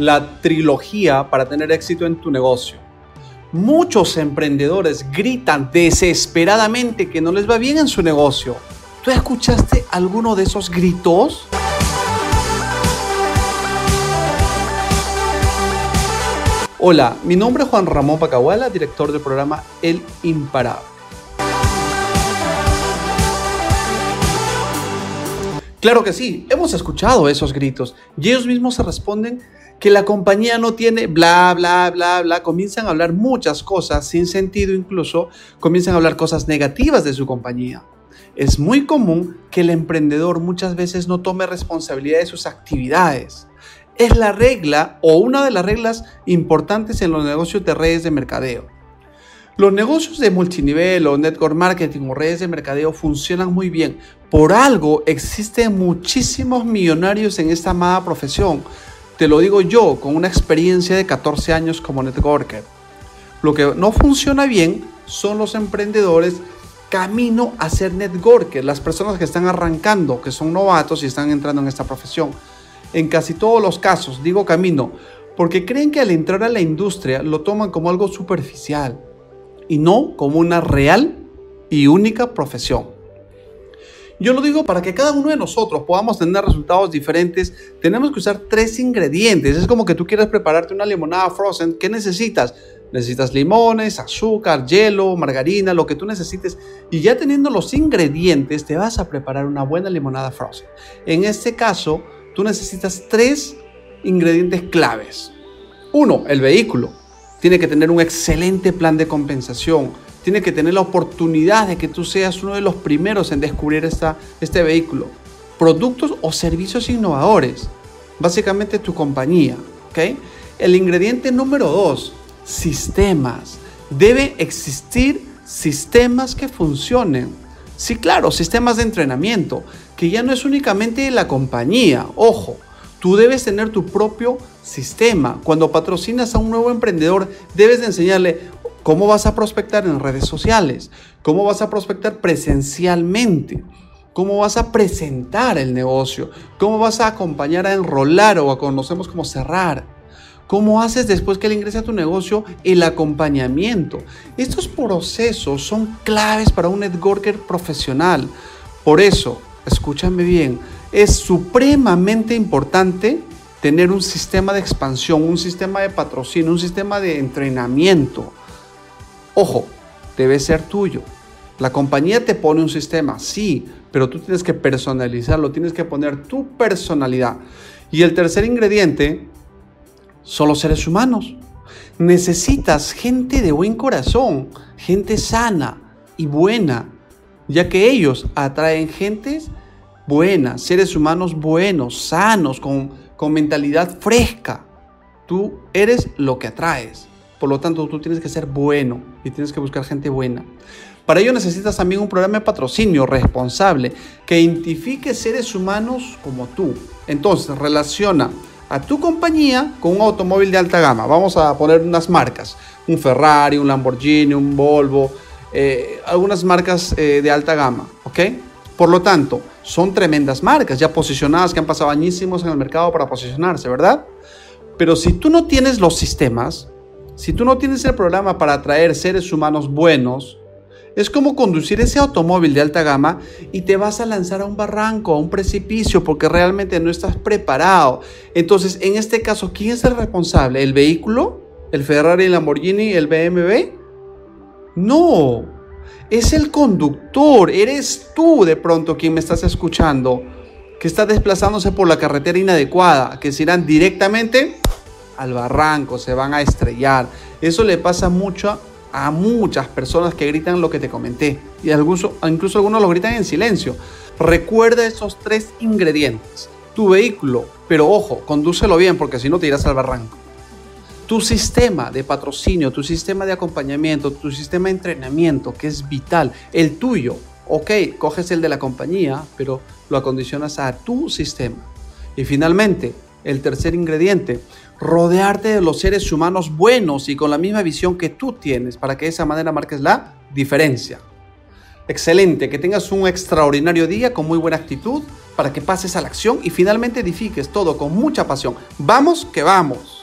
la trilogía para tener éxito en tu negocio. Muchos emprendedores gritan desesperadamente que no les va bien en su negocio. ¿Tú escuchaste alguno de esos gritos? Hola, mi nombre es Juan Ramón Pacahuala, director del programa El Imparable. Claro que sí, hemos escuchado esos gritos y ellos mismos se responden que la compañía no tiene bla, bla, bla, bla. Comienzan a hablar muchas cosas sin sentido incluso, comienzan a hablar cosas negativas de su compañía. Es muy común que el emprendedor muchas veces no tome responsabilidad de sus actividades. Es la regla o una de las reglas importantes en los negocios de redes de mercadeo. Los negocios de multinivel o network marketing o redes de mercadeo funcionan muy bien. Por algo existen muchísimos millonarios en esta amada profesión. Te lo digo yo, con una experiencia de 14 años como networker. Lo que no funciona bien son los emprendedores camino a ser networker, las personas que están arrancando, que son novatos y están entrando en esta profesión. En casi todos los casos digo camino, porque creen que al entrar a la industria lo toman como algo superficial y no como una real y única profesión. Yo lo digo para que cada uno de nosotros podamos tener resultados diferentes, tenemos que usar tres ingredientes. Es como que tú quieres prepararte una limonada frozen, ¿qué necesitas? Necesitas limones, azúcar, hielo, margarina, lo que tú necesites. Y ya teniendo los ingredientes, te vas a preparar una buena limonada frozen. En este caso, tú necesitas tres ingredientes claves. Uno, el vehículo tiene que tener un excelente plan de compensación, tiene que tener la oportunidad de que tú seas uno de los primeros en descubrir esta, este vehículo. Productos o servicios innovadores, básicamente tu compañía. El ingrediente número dos, sistemas. Debe existir sistemas que funcionen. Sí, claro, sistemas de entrenamiento, que ya no es únicamente la compañía, ojo, Tú debes tener tu propio sistema. Cuando patrocinas a un nuevo emprendedor, debes de enseñarle cómo vas a prospectar en redes sociales, cómo vas a prospectar presencialmente, cómo vas a presentar el negocio, cómo vas a acompañar a enrolar o a conocemos como cerrar. ¿Cómo haces después que él ingrese a tu negocio el acompañamiento? Estos procesos son claves para un networker profesional. Por eso, escúchame bien, es supremamente importante tener un sistema de expansión, un sistema de patrocinio, un sistema de entrenamiento. Ojo, debe ser tuyo. La compañía te pone un sistema, sí, pero tú tienes que personalizarlo, tienes que poner tu personalidad. Y el tercer ingrediente son los seres humanos. Necesitas gente de buen corazón, gente sana y buena, ya que ellos atraen gentes buenas, seres humanos buenos, sanos, con, con mentalidad fresca. Tú eres lo que atraes. Por lo tanto, tú tienes que ser bueno y tienes que buscar gente buena. Para ello necesitas también un programa de patrocinio responsable que identifique seres humanos como tú. Entonces, relaciona a tu compañía con un automóvil de alta gama. Vamos a poner unas marcas. Un Ferrari, un Lamborghini, un Volvo, eh, algunas marcas eh, de alta gama. ¿Ok? Por lo tanto, son tremendas marcas ya posicionadas que han pasado añísimos en el mercado para posicionarse, ¿verdad? Pero si tú no tienes los sistemas, si tú no tienes el programa para atraer seres humanos buenos, es como conducir ese automóvil de alta gama y te vas a lanzar a un barranco, a un precipicio, porque realmente no estás preparado. Entonces, en este caso, ¿quién es el responsable? ¿El vehículo? ¿El Ferrari, el Lamborghini, el BMW? No, es el conductor, eres tú de pronto quien me estás escuchando, que está desplazándose por la carretera inadecuada, que se irán directamente al barranco, se van a estrellar. Eso le pasa mucho a muchas personas que gritan lo que te comenté y incluso, incluso algunos lo gritan en silencio. Recuerda esos tres ingredientes. Tu vehículo, pero ojo, condúcelo bien porque si no te irás al barranco tu sistema de patrocinio, tu sistema de acompañamiento, tu sistema de entrenamiento, que es vital, el tuyo, ok, coges el de la compañía, pero lo acondicionas a tu sistema. Y finalmente, el tercer ingrediente, rodearte de los seres humanos buenos y con la misma visión que tú tienes para que de esa manera marques la diferencia. Excelente, que tengas un extraordinario día con muy buena actitud para que pases a la acción y finalmente edifiques todo con mucha pasión. Vamos que vamos.